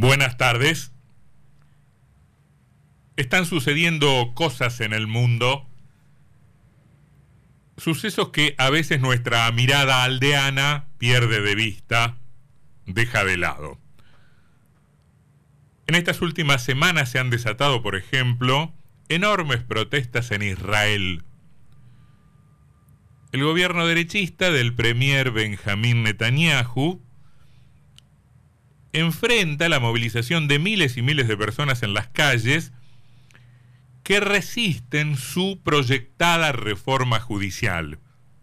Buenas tardes. Están sucediendo cosas en el mundo, sucesos que a veces nuestra mirada aldeana pierde de vista, deja de lado. En estas últimas semanas se han desatado, por ejemplo, enormes protestas en Israel. El gobierno derechista del premier Benjamín Netanyahu enfrenta la movilización de miles y miles de personas en las calles que resisten su proyectada reforma judicial.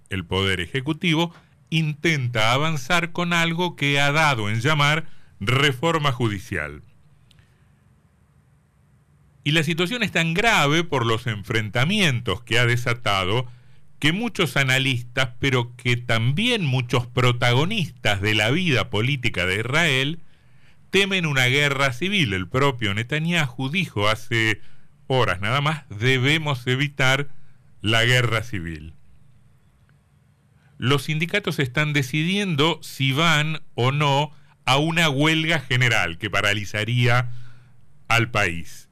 El Poder Ejecutivo intenta avanzar con algo que ha dado en llamar reforma judicial. Y la situación es tan grave por los enfrentamientos que ha desatado que muchos analistas, pero que también muchos protagonistas de la vida política de Israel, temen una guerra civil. El propio Netanyahu dijo hace horas nada más, debemos evitar la guerra civil. Los sindicatos están decidiendo si van o no a una huelga general que paralizaría al país.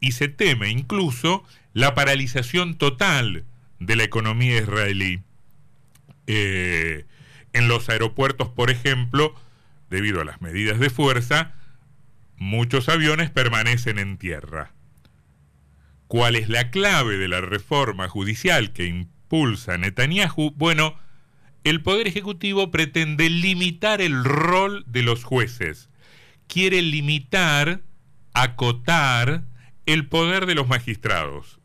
Y se teme incluso la paralización total de la economía israelí. Eh, en los aeropuertos, por ejemplo, debido a las medidas de fuerza, muchos aviones permanecen en tierra. ¿Cuál es la clave de la reforma judicial que impulsa Netanyahu? Bueno, el Poder Ejecutivo pretende limitar el rol de los jueces. Quiere limitar, acotar el poder de los magistrados.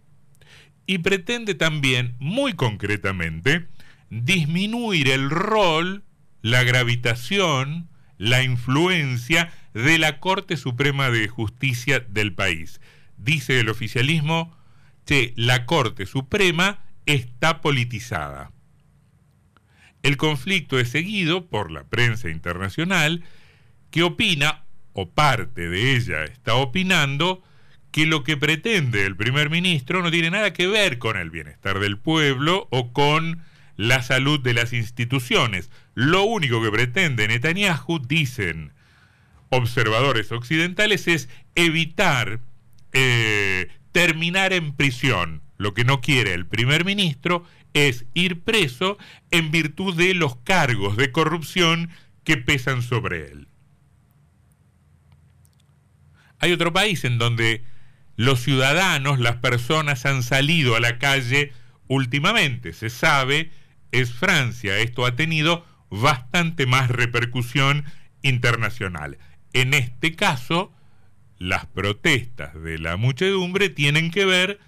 Y pretende también, muy concretamente, disminuir el rol, la gravitación, la influencia de la Corte Suprema de Justicia del país. Dice el oficialismo que la Corte Suprema está politizada. El conflicto es seguido por la prensa internacional que opina, o parte de ella está opinando, que lo que pretende el primer ministro no tiene nada que ver con el bienestar del pueblo o con la salud de las instituciones. Lo único que pretende Netanyahu, dicen observadores occidentales, es evitar eh, terminar en prisión. Lo que no quiere el primer ministro es ir preso en virtud de los cargos de corrupción que pesan sobre él. Hay otro país en donde los ciudadanos, las personas han salido a la calle últimamente. Se sabe es Francia. Esto ha tenido bastante más repercusión internacional. En este caso, las protestas de la muchedumbre tienen que ver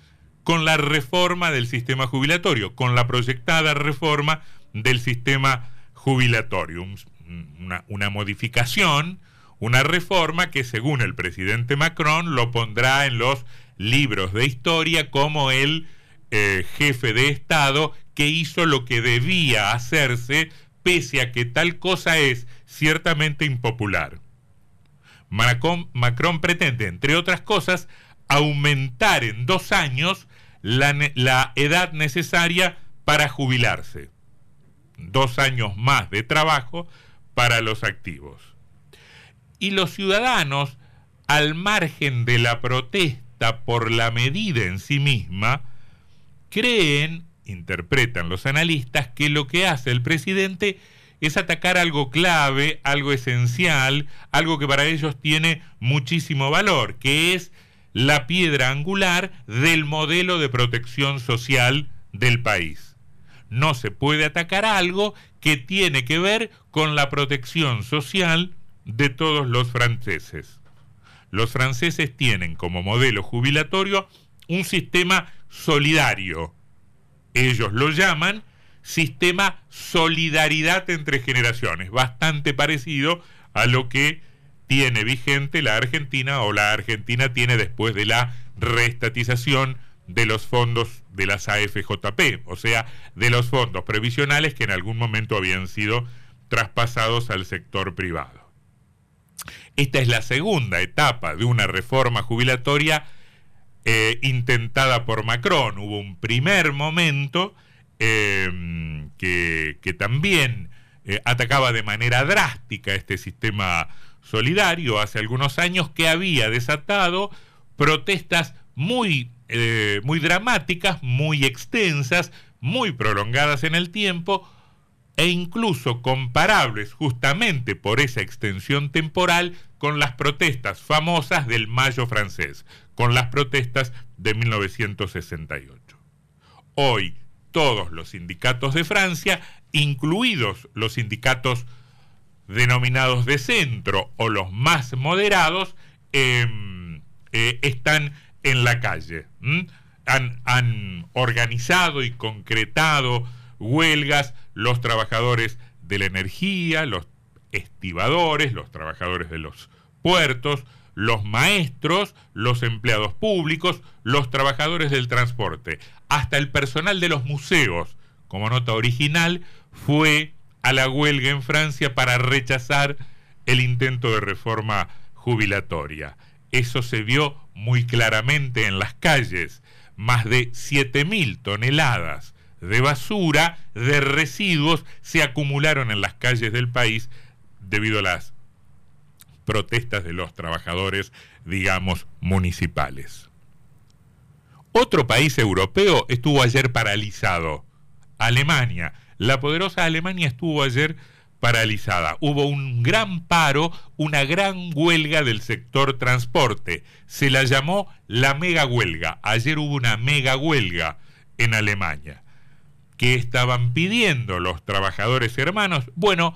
con la reforma del sistema jubilatorio, con la proyectada reforma del sistema jubilatorio. Una, una, modificación, una reforma que según el presidente Macron lo pondrá en los libros de historia como el eh, jefe de Estado que hizo lo que debía hacerse, pese a que tal cosa es ciertamente impopular. Macron, pretende, entre otras cosas, aumentar en dos años la edad necesaria para jubilarse. Dos años más de trabajo para los activos. Y los ciudadanos, al margen de la protesta por la medida en sí misma, creen, interpretan los analistas, que lo que hace el presidente es atacar algo clave, algo esencial, algo que para ellos tiene muchísimo valor, que es la piedra angular del modelo de protección social del país. No se puede atacar algo que tiene que ver con la protección social de todos los franceses. Los franceses tienen como modelo jubilatorio un sistema solidario. Ellos lo llaman sistema solidaridad entre generaciones, bastante parecido a lo que tiene vigente la Argentina o la Argentina tiene después de la reestatización de los fondos de las AFJP, o sea, de los fondos previsionales que en algún momento habían sido traspasados al sector privado. Esta es la segunda etapa de una reforma jubilatoria eh, intentada por Macron. Hubo un primer momento em, que, también eh, atacaba de manera drástica este sistema Solidario hace algunos años que había desatado protestas muy, eh, muy dramáticas, muy extensas, muy prolongadas en el tiempo e incluso comparables justamente por esa extensión temporal con las protestas famosas del Mayo francés, con las protestas de 1968. Hoy todos los sindicatos de Francia, incluidos los sindicatos denominados de centro o los más moderados, em, eh, están en la calle. Han, han organizado y concretado huelgas los trabajadores de la energía, los estibadores, los trabajadores de los puertos, los maestros, los empleados públicos, los trabajadores del transporte, hasta el personal de los museos, como nota original, fue a la huelga en Francia para rechazar el intento de reforma jubilatoria. Eso se vio muy claramente en las calles. Más de 7.000 toneladas de basura, de residuos, se acumularon en las calles del país debido a las protestas de los trabajadores, digamos, municipales. Otro país europeo estuvo ayer paralizado, Alemania. La poderosa Alemania estuvo ayer paralizada. Hubo un gran paro, una gran huelga del sector transporte. Se la llamó la mega huelga. Ayer hubo una mega huelga en Alemania. ¿Qué estaban pidiendo los trabajadores hermanos? Bueno,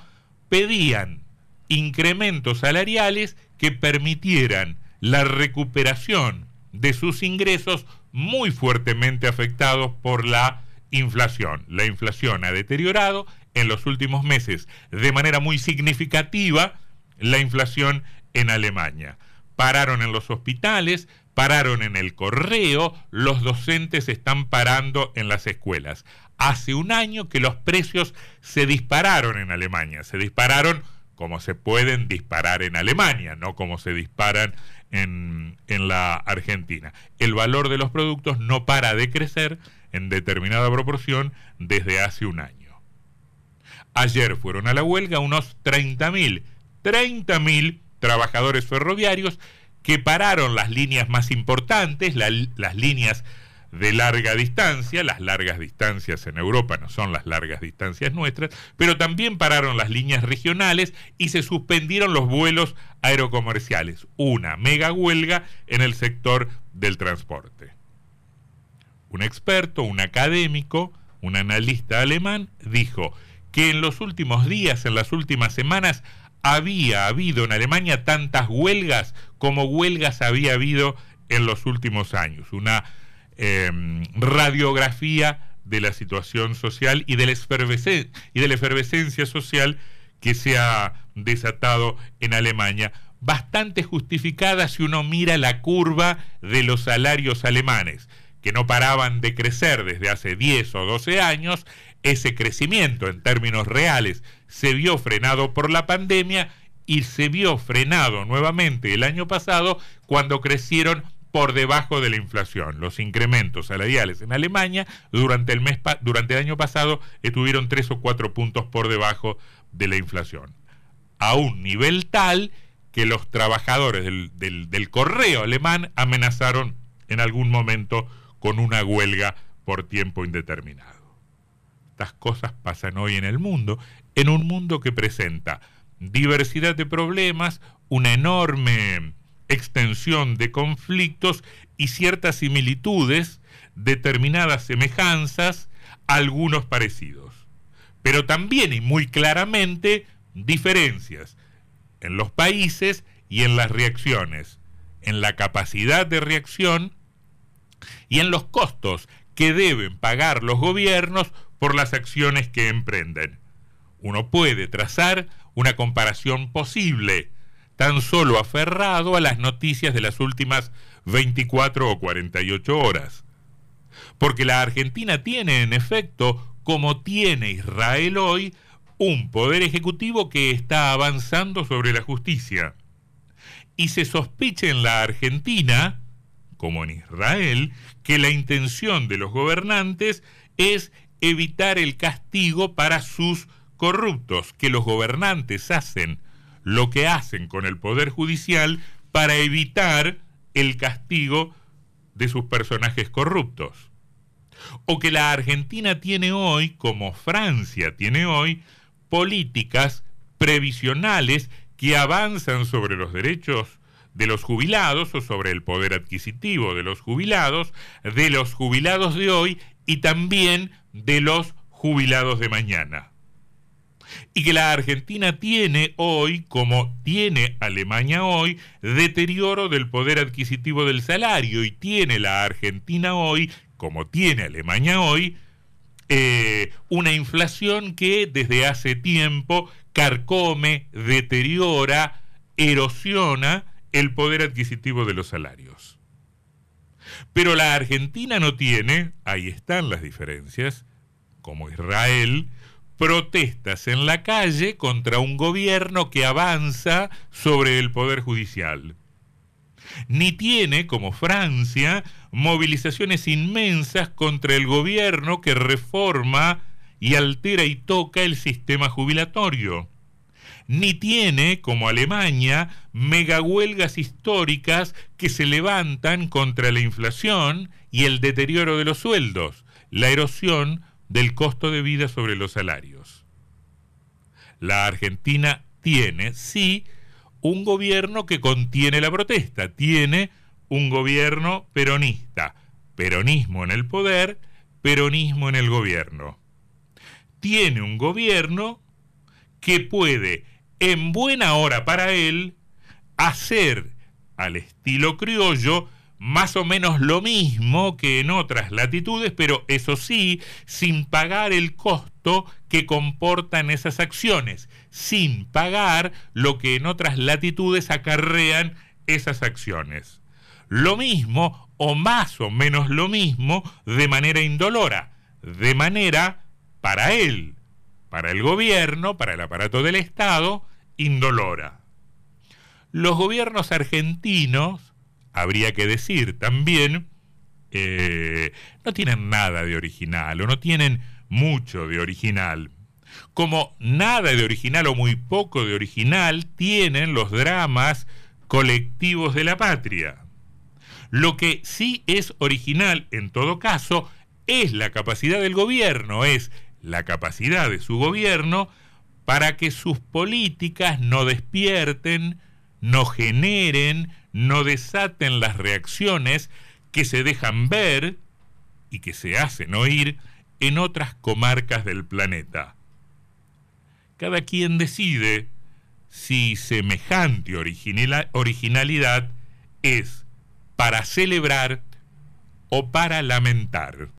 pedían incrementos salariales que permitieran la recuperación de sus ingresos muy fuertemente afectados por la inflación. La inflación ha deteriorado en los últimos meses de manera muy significativa la inflación en Alemania. Pararon en los hospitales, pararon en el correo, los docentes están parando en las escuelas. Hace un año que los precios se dispararon en Alemania, se dispararon como se pueden disparar en Alemania, no como se disparan en, en, la Argentina. El valor de los productos no para de crecer en determinada proporción desde hace un año. Ayer fueron a la huelga unos 30.000, 30.000 trabajadores ferroviarios que pararon las líneas más importantes, las líneas de larga distancia, las largas distancias en Europa no son las largas distancias nuestras, pero también pararon las líneas regionales y se suspendieron los vuelos aerocomerciales, una mega huelga en el sector del transporte. Un experto, un académico, un analista alemán dijo que en los últimos días, en las últimas semanas, había habido en Alemania tantas huelgas como huelgas había habido en los últimos años. Una Em, radiografía de la situación social y de, la y de la efervescencia social que se ha desatado en Alemania, bastante justificada si uno mira la curva de los salarios alemanes, que no paraban de crecer desde hace 10 o 12 años, ese crecimiento en términos reales se vio frenado por la pandemia y se vio frenado nuevamente el año pasado cuando crecieron por debajo de la inflación. Los incrementos salariales en Alemania durante el, mes durante el año pasado estuvieron tres o cuatro puntos por debajo de la inflación. A un nivel tal que los trabajadores del, del correo alemán amenazaron en algún momento con una huelga por tiempo indeterminado. Estas cosas pasan hoy en el mundo, en un mundo que presenta diversidad de problemas, una enorme extensión de conflictos y ciertas similitudes, determinadas semejanzas, algunos parecidos. Pero también y muy claramente diferencias en los países y en las reacciones, en la capacidad de reacción y en los costos que deben pagar los gobiernos por las acciones que emprenden. Uno puede trazar una comparación posible tan solo aferrado a las noticias de las últimas 24 o 48 horas. Porque la Argentina tiene, en efecto, como tiene Israel hoy, un poder ejecutivo que está avanzando sobre la justicia. Y se sospecha en la Argentina, como en Israel, que la intención de los gobernantes es evitar el castigo para sus corruptos, que los gobernantes hacen lo que hacen con el Poder Judicial para evitar el castigo de sus personajes corruptos. O que la Argentina tiene hoy, como Francia tiene hoy, políticas previsionales que avanzan sobre los derechos de los jubilados o sobre el poder adquisitivo de los jubilados, de los jubilados de hoy y también de los jubilados de mañana. Y que la Argentina tiene hoy, como tiene Alemania hoy, deterioro del poder adquisitivo del salario y tiene la Argentina hoy, como tiene Alemania hoy, eh, una inflación que desde hace tiempo carcome, deteriora, erosiona el poder adquisitivo de los salarios. Pero la Argentina no tiene, ahí están las diferencias, como Israel, protestas en la calle contra un gobierno que avanza sobre el poder judicial. Ni tiene, como Francia, movilizaciones inmensas contra el gobierno que reforma y altera y toca el sistema jubilatorio ni tiene, como Alemania, megahuelgas históricas que se levantan contra la inflación y el deterioro de los sueldos, la erosión del costo de vida sobre los salarios. La Argentina tiene, sí, un gobierno que contiene la protesta, tiene un gobierno peronista, peronismo en el poder, peronismo en el gobierno. Tiene un gobierno que puede en buena hora para él, hacer al estilo criollo más o menos lo mismo que en otras latitudes, pero eso sí, sin pagar el costo que comportan esas acciones, sin pagar lo que en otras latitudes acarrean esas acciones. Lo mismo o más o menos lo mismo de manera indolora, de manera para él, para el gobierno, para el aparato del Estado, indolora. Los gobiernos argentinos, habría que decir también, eh, no tienen nada de original o no tienen mucho de original. Como nada de original o muy poco de original tienen los dramas colectivos de la patria. Lo que sí es original en todo caso es la capacidad del gobierno, es la capacidad de su gobierno para que sus políticas no despierten, no generen, no desaten las reacciones que se dejan ver y que se hacen oír en otras comarcas del planeta. Cada quien decide si semejante originalidad es para celebrar o para lamentar.